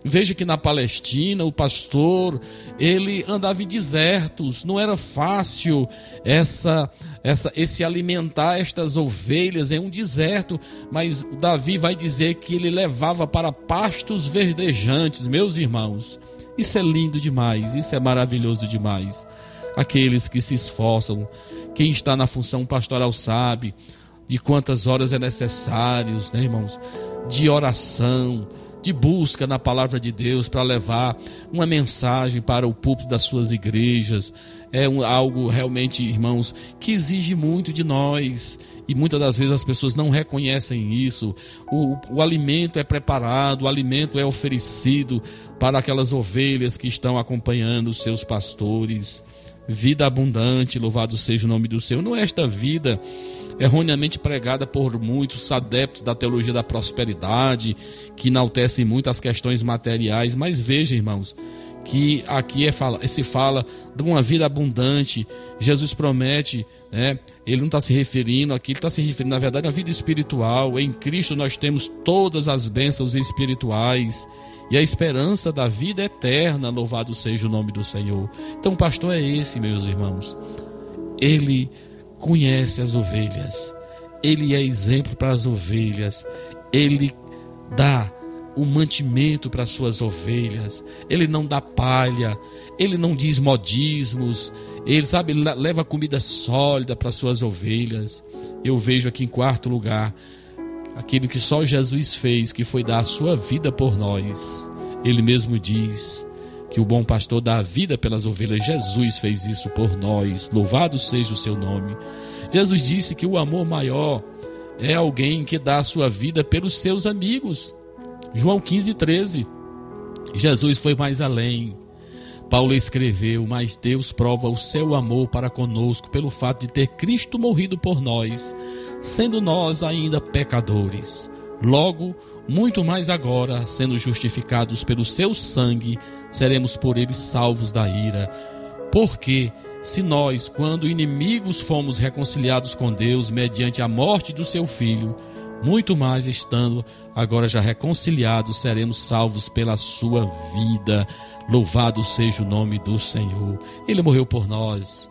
Veja que na Palestina o pastor, ele andava em desertos, não era fácil essa essa esse alimentar estas ovelhas em um deserto, mas Davi vai dizer que ele levava para pastos verdejantes, meus irmãos. Isso é lindo demais, isso é maravilhoso demais. Aqueles que se esforçam, quem está na função pastoral sabe de quantas horas é necessário, né, irmãos? De oração, de busca na palavra de Deus para levar uma mensagem para o púlpito das suas igrejas. É um, algo realmente, irmãos, que exige muito de nós. E muitas das vezes as pessoas não reconhecem isso. O, o alimento é preparado, o alimento é oferecido para aquelas ovelhas que estão acompanhando os seus pastores vida abundante, louvado seja o nome do Senhor. Não é esta vida erroneamente pregada por muitos adeptos da teologia da prosperidade, que enaltecem muito as questões materiais, mas veja, irmãos, que aqui é fala, se fala de uma vida abundante. Jesus promete, né? Ele não está se referindo aqui, ele está se referindo, na verdade, à vida espiritual. Em Cristo nós temos todas as bênçãos espirituais e a esperança da vida eterna, louvado seja o nome do Senhor. Então, o pastor é esse, meus irmãos. Ele conhece as ovelhas, ele é exemplo para as ovelhas, ele dá o mantimento para as suas ovelhas, ele não dá palha, ele não diz modismos, ele sabe, leva comida sólida para as suas ovelhas. Eu vejo aqui em quarto lugar aquilo que só Jesus fez, que foi dar a sua vida por nós. Ele mesmo diz que o bom pastor dá a vida pelas ovelhas. Jesus fez isso por nós. Louvado seja o seu nome. Jesus disse que o amor maior é alguém que dá a sua vida pelos seus amigos. João 15, 13. Jesus foi mais além. Paulo escreveu: Mas Deus prova o seu amor para conosco pelo fato de ter Cristo morrido por nós, sendo nós ainda pecadores. Logo, muito mais agora, sendo justificados pelo seu sangue, seremos por ele salvos da ira. Porque, se nós, quando inimigos, fomos reconciliados com Deus mediante a morte do seu filho, muito mais estando agora já reconciliados, seremos salvos pela sua vida. Louvado seja o nome do Senhor. Ele morreu por nós.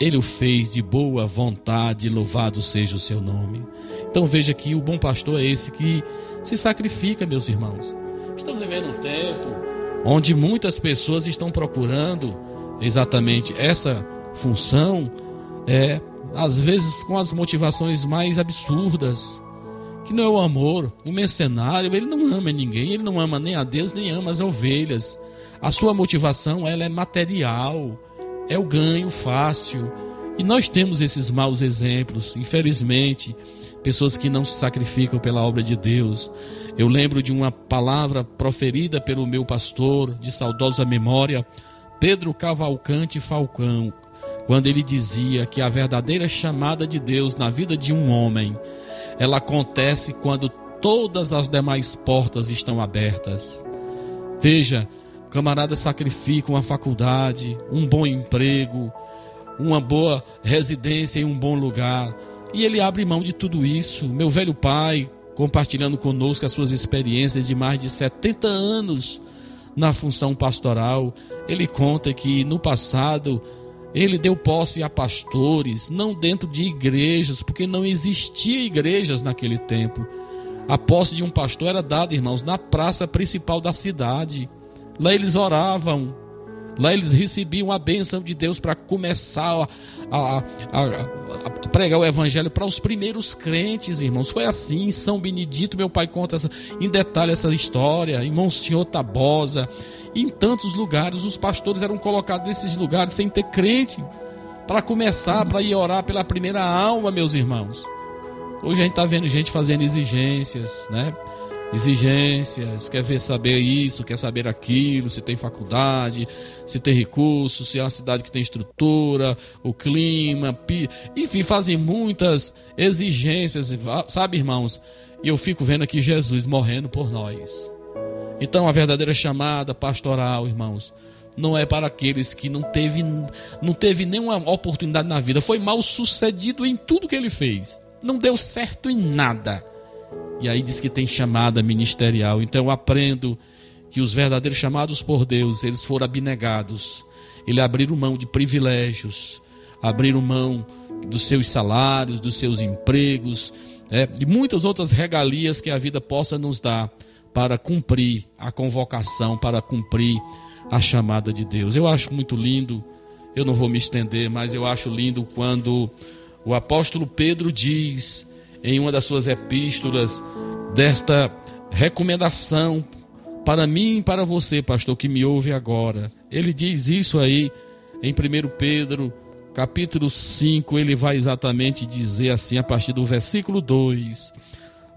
Ele o fez de boa vontade, louvado seja o seu nome. Então veja que o bom pastor é esse que se sacrifica, meus irmãos. Estamos vivendo um tempo onde muitas pessoas estão procurando exatamente essa função, é, às vezes com as motivações mais absurdas, que não é o amor. O mercenário, ele não ama ninguém, ele não ama nem a Deus, nem ama as ovelhas. A sua motivação, ela é material, é o ganho fácil. E nós temos esses maus exemplos, infelizmente, pessoas que não se sacrificam pela obra de Deus. Eu lembro de uma palavra proferida pelo meu pastor de saudosa memória, Pedro Cavalcante Falcão, quando ele dizia que a verdadeira chamada de Deus na vida de um homem, ela acontece quando todas as demais portas estão abertas. Veja, camarada sacrifica uma faculdade, um bom emprego, uma boa residência em um bom lugar, e ele abre mão de tudo isso. Meu velho pai, compartilhando conosco as suas experiências de mais de 70 anos na função pastoral, ele conta que no passado ele deu posse a pastores, não dentro de igrejas, porque não existia igrejas naquele tempo. A posse de um pastor era dada, irmãos, na praça principal da cidade. Lá eles oravam, lá eles recebiam a bênção de Deus para começar a, a, a, a, pregar o evangelho para os primeiros crentes, irmãos. Foi assim São Benedito, meu pai conta essa, em detalhe essa história, em Monsenhor Tabosa, em tantos lugares. Os pastores eram colocados nesses lugares sem ter crente, para começar, para ir orar pela primeira alma, meus irmãos. Hoje a gente está vendo gente fazendo exigências, né? Exigências, quer ver saber isso, quer saber aquilo, se tem faculdade, se tem recursos, se é uma cidade que tem estrutura, o clima, enfim, fazem muitas exigências, sabe, irmãos? E eu fico vendo aqui Jesus morrendo por nós. Então a verdadeira chamada pastoral, irmãos, não é para aqueles que não teve não teve nenhuma oportunidade na vida, foi mal sucedido em tudo que ele fez. Não deu certo em nada e aí diz que tem chamada ministerial. Então eu aprendo que os verdadeiros chamados por Deus, eles foram abnegados. Ele abriram mão de privilégios, abriram mão dos seus salários, dos seus empregos, é, de muitas outras regalias que a vida possa nos dar para cumprir a convocação, para cumprir a chamada de Deus. Eu acho muito lindo, eu não vou me estender, mas eu acho lindo quando o apóstolo Pedro diz em uma das suas epístolas desta recomendação para mim e para você, pastor, que me ouve agora. Ele diz isso aí em 1 Pedro, capítulo 5, ele vai exatamente dizer assim, a partir do versículo 2: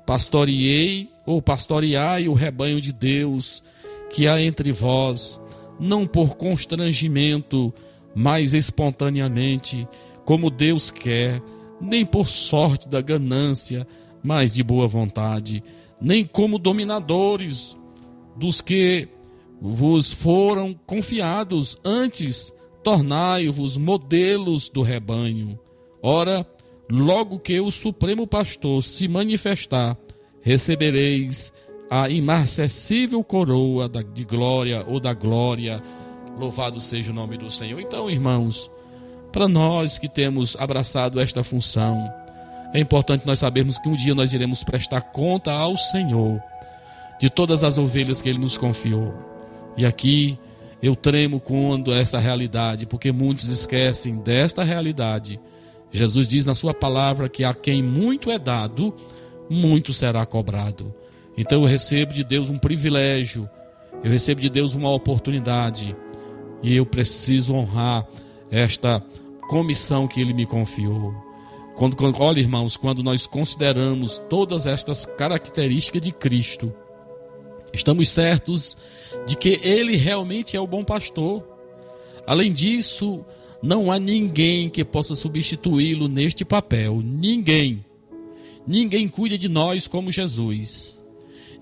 Pastoreei ou pastoreai o rebanho de Deus que há entre vós, não por constrangimento, mas espontaneamente, como Deus quer nem por sorte da ganância, mas de boa vontade, nem como dominadores dos que vos foram confiados, antes tornai-vos modelos do rebanho. Ora, logo que o Supremo Pastor se manifestar, recebereis a imarcessível coroa de glória ou da glória. Louvado seja o nome do Senhor. Então, irmãos, para nós que temos abraçado esta função, é importante nós sabermos que um dia nós iremos prestar conta ao Senhor de todas as ovelhas que Ele nos confiou. E aqui eu tremo quando essa realidade, porque muitos esquecem desta realidade. Jesus diz na Sua palavra que a quem muito é dado, muito será cobrado. Então eu recebo de Deus um privilégio, eu recebo de Deus uma oportunidade, e eu preciso honrar esta comissão que ele me confiou. Quando, quando, olha, irmãos, quando nós consideramos todas estas características de Cristo, estamos certos de que ele realmente é o bom pastor. Além disso, não há ninguém que possa substituí-lo neste papel. Ninguém. Ninguém cuida de nós como Jesus.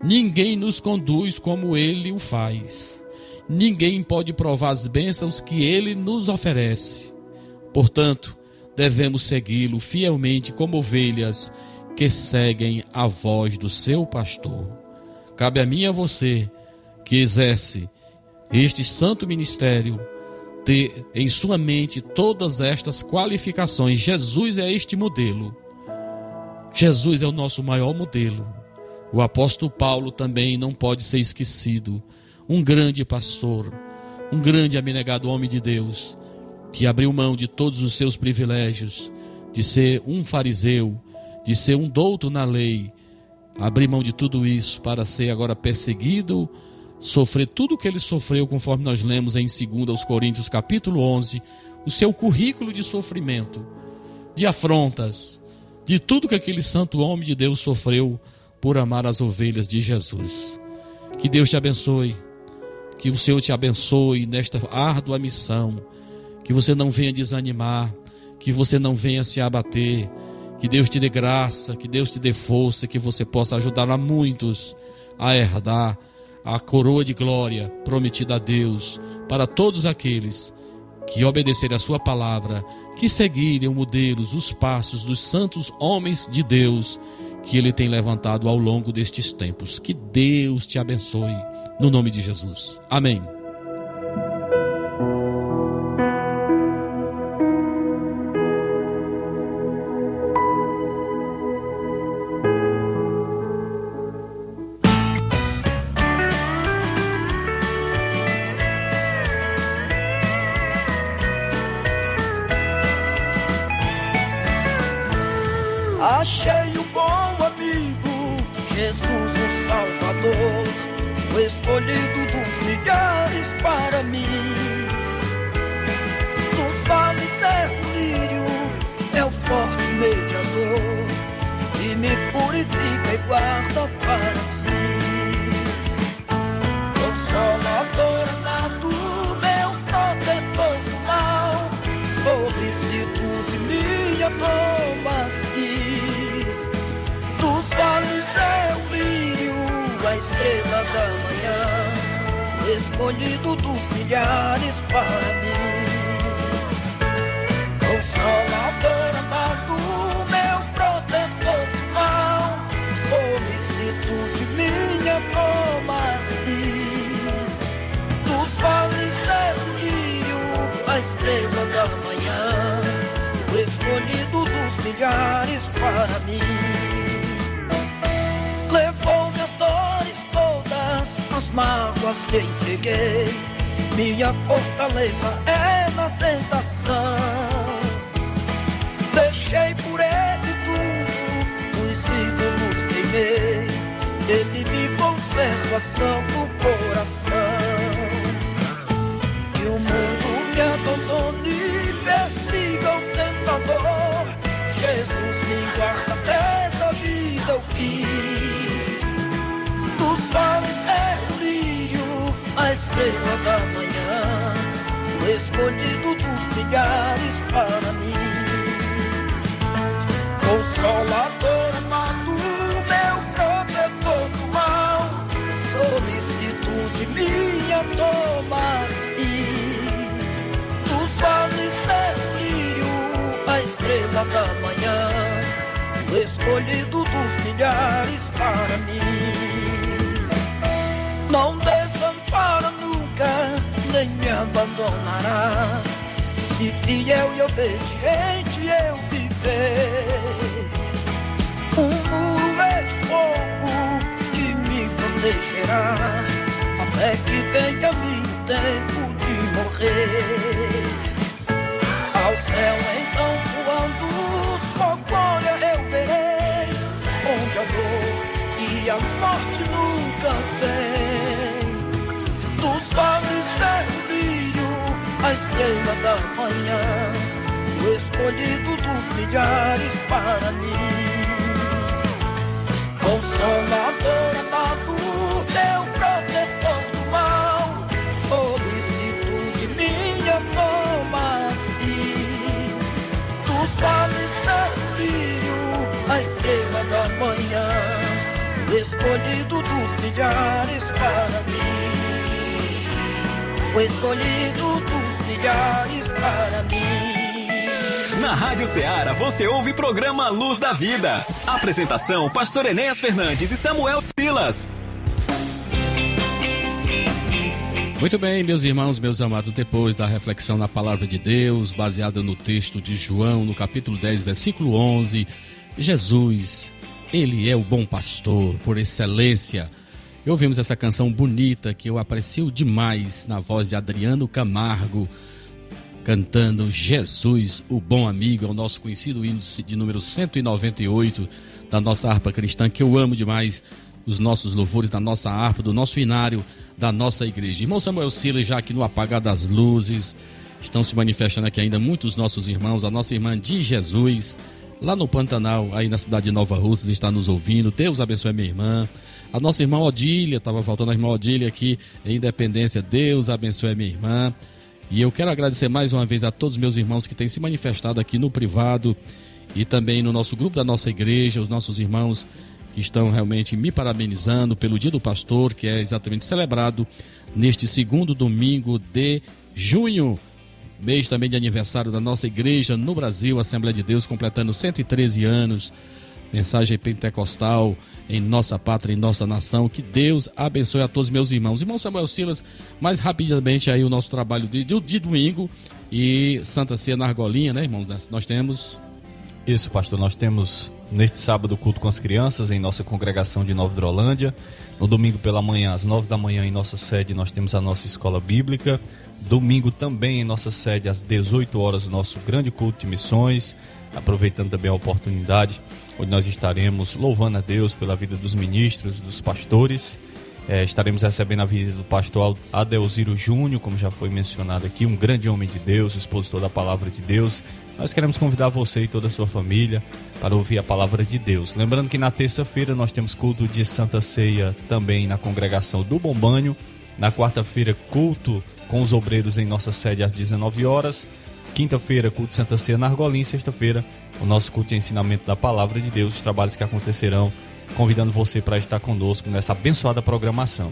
Ninguém nos conduz como ele o faz. Ninguém pode provar as bênçãos que ele nos oferece. Portanto, devemos segui-lo fielmente como ovelhas que seguem a voz do seu pastor. Cabe a mim e a você que exerce este santo ministério ter em sua mente todas estas qualificações. Jesus é este modelo. Jesus é o nosso maior modelo. O apóstolo Paulo também não pode ser esquecido. Um grande pastor, um grande abnegado homem de Deus, que abriu mão de todos os seus privilégios, de ser um fariseu, de ser um douto na lei, abrir mão de tudo isso para ser agora perseguido, sofrer tudo o que ele sofreu, conforme nós lemos em 2 Coríntios capítulo 11, o seu currículo de sofrimento, de afrontas, de tudo que aquele santo homem de Deus sofreu por amar as ovelhas de Jesus. Que Deus te abençoe, que o Senhor te abençoe nesta árdua missão, que você não venha desanimar, que você não venha se abater, que Deus te dê graça, que Deus te dê força, que você possa ajudar a muitos a herdar a coroa de glória prometida a Deus para todos aqueles que obedecerem a sua palavra que seguirem os modelos, os passos dos santos homens de Deus que ele tem levantado ao longo destes tempos. Que Deus te abençoe, no nome de Jesus. Amém. Deixei por ele tudo, os ídolos queimei. Ele me conserva santo coração. Que o mundo me abandone e persiga o tentador. Jesus me guarda até da vida o fim. Dos vales é o lírio, a estrela da manhã, o escolhido dos milhares para mim. Consolador amado, meu protetor do mal, solicito de minha toma-se. Dos vales o lírio, a estrela da manhã, o escolhido dos milhares para mim. Não desampara nunca, nem me abandonará. Se fiel e obediente eu viver. Fogo que me protegerá, até que venha meu tempo de morrer. Ao céu então voando, só glória eu verei, onde a dor e a morte nunca tem. Dos vales o brilho, a estrela da manhã, o escolhido dos milhares para mim. Consolador amado, meu protetor do mal, solicito de minha toma-se. Dos vales é o brilho, a estrela da manhã, escolhido dos milhares para mim. O escolhido dos milhares para mim. Na Rádio Ceará você ouve programa Luz da Vida. Apresentação: Pastor Enéas Fernandes e Samuel Silas. Muito bem, meus irmãos, meus amados, depois da reflexão na palavra de Deus, baseada no texto de João, no capítulo 10, versículo 11, Jesus, ele é o bom pastor por excelência. E ouvimos essa canção bonita que eu aprecio demais na voz de Adriano Camargo, cantando Jesus, o bom amigo, é o nosso conhecido hino de número 198 da nossa harpa cristã, que eu amo demais, os nossos louvores da nossa harpa, do nosso inário da nossa igreja. Irmão Samuel Silas, já aqui no apagar das luzes, estão se manifestando aqui ainda muitos nossos irmãos, a nossa irmã de Jesus, lá no Pantanal, aí na cidade de Nova Russas, está nos ouvindo. Deus abençoe a minha irmã. A nossa irmã Odília, estava faltando a irmã Odília aqui em Independência. Deus abençoe a minha irmã. E eu quero agradecer mais uma vez a todos os meus irmãos que têm se manifestado aqui no privado e também no nosso grupo da nossa igreja, os nossos irmãos que estão realmente me parabenizando pelo Dia do Pastor, que é exatamente celebrado neste segundo domingo de junho. Mês também de aniversário da nossa igreja no Brasil, Assembleia de Deus, completando 113 anos. Mensagem pentecostal em nossa pátria, em nossa nação. Que Deus abençoe a todos meus irmãos. Irmão Samuel Silas, mais rapidamente aí o nosso trabalho de, de, de domingo e Santa Ceia na Argolinha, né, irmãos? Nós temos Isso, pastor. Nós temos neste sábado culto com as crianças em nossa congregação de Nova Hidrolândia. No domingo pela manhã, às nove da manhã, em nossa sede, nós temos a nossa escola bíblica. Domingo também em nossa sede, às 18 horas, o nosso grande culto de missões. Aproveitando também a oportunidade, onde nós estaremos louvando a Deus pela vida dos ministros, dos pastores. É, estaremos recebendo a visita do pastor Adeusiro Júnior, como já foi mencionado aqui, um grande homem de Deus, expositor da palavra de Deus. Nós queremos convidar você e toda a sua família para ouvir a palavra de Deus. Lembrando que na terça-feira nós temos culto de Santa Ceia também na congregação do Bombanho. Na quarta-feira, culto com os obreiros em nossa sede às 19 horas. Quinta-feira, culto de Santa Ceia na Argolinha. Sexta-feira, o nosso culto de ensinamento da palavra de Deus, os trabalhos que acontecerão convidando você para estar conosco nessa abençoada programação.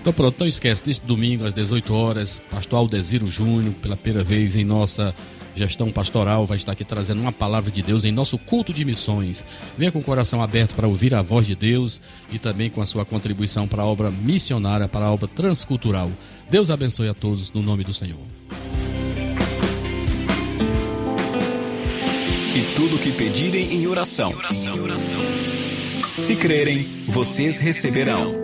Então pronto, não esquece, deste domingo às 18 horas, pastor Aldeziro Júnior, pela primeira vez em nossa gestão pastoral, vai estar aqui trazendo uma palavra de Deus em nosso culto de missões. Venha com o coração aberto para ouvir a voz de Deus e também com a sua contribuição para a obra missionária, para a obra transcultural. Deus abençoe a todos no nome do Senhor. E tudo o que pedirem em oração. Se crerem, vocês receberão.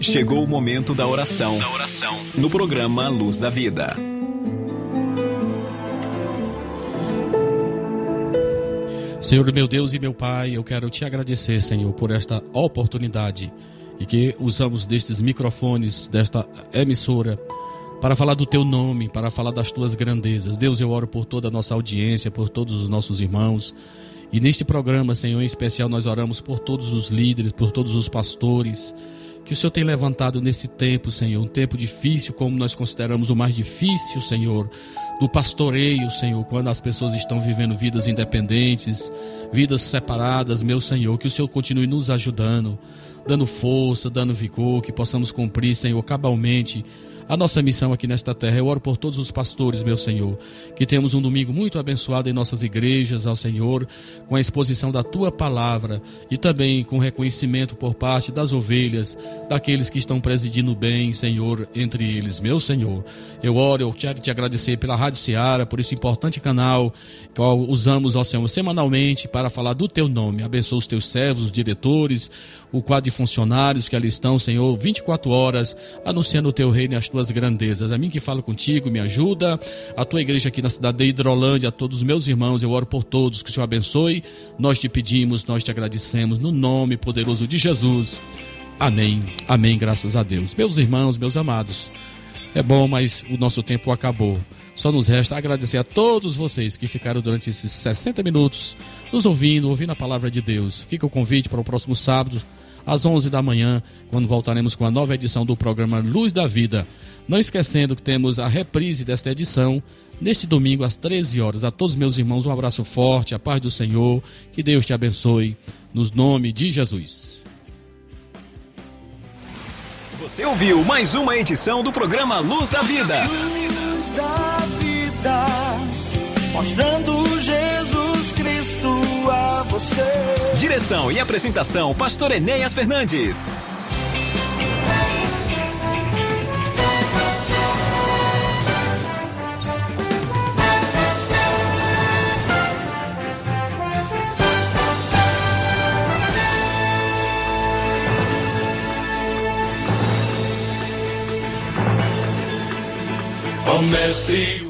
Chegou o momento da oração. No programa Luz da Vida. Senhor meu Deus e meu Pai, eu quero te agradecer, Senhor, por esta oportunidade e que usamos destes microfones, desta emissora, para falar do teu nome, para falar das tuas grandezas. Deus, eu oro por toda a nossa audiência, por todos os nossos irmãos. E neste programa, Senhor, em especial, nós oramos por todos os líderes, por todos os pastores que o Senhor tem levantado nesse tempo, Senhor, um tempo difícil, como nós consideramos o mais difícil, Senhor, do pastoreio, Senhor, quando as pessoas estão vivendo vidas independentes, vidas separadas, meu Senhor, que o Senhor continue nos ajudando, dando força, dando vigor, que possamos cumprir, Senhor, cabalmente a nossa missão aqui nesta terra. Eu oro por todos os pastores, meu Senhor, que temos um domingo muito abençoado em nossas igrejas, ao Senhor, com a exposição da tua palavra e também com reconhecimento por parte das ovelhas, daqueles que estão presidindo bem, Senhor, entre eles, meu Senhor. Eu oro, eu quero te agradecer pela Rádio Seara, por esse importante canal que usamos, ó Senhor, semanalmente para falar do teu nome. Abençoa os teus servos, os diretores, o quadro de funcionários que ali estão, Senhor, 24 horas, anunciando o teu reino e as tuas grandezas. A mim que falo contigo, me ajuda. A tua igreja aqui na cidade de Hidrolândia, a todos os meus irmãos, eu oro por todos, que o Senhor abençoe. Nós te pedimos, nós te agradecemos, no nome poderoso de Jesus. Amém, amém, graças a Deus. Meus irmãos, meus amados, é bom, mas o nosso tempo acabou. Só nos resta agradecer a todos vocês que ficaram durante esses 60 minutos nos ouvindo, ouvindo a palavra de Deus. Fica o convite para o próximo sábado, às 11 da manhã, quando voltaremos com a nova edição do programa Luz da Vida. Não esquecendo que temos a reprise desta edição neste domingo às 13 horas. A todos meus irmãos, um abraço forte, a paz do Senhor, que Deus te abençoe, no nome de Jesus. Você ouviu mais uma edição do programa Luz da Vida. Luz da vida, mostrando Jesus a você. Direção e apresentação: Pastor Enéas Fernandes. Mestre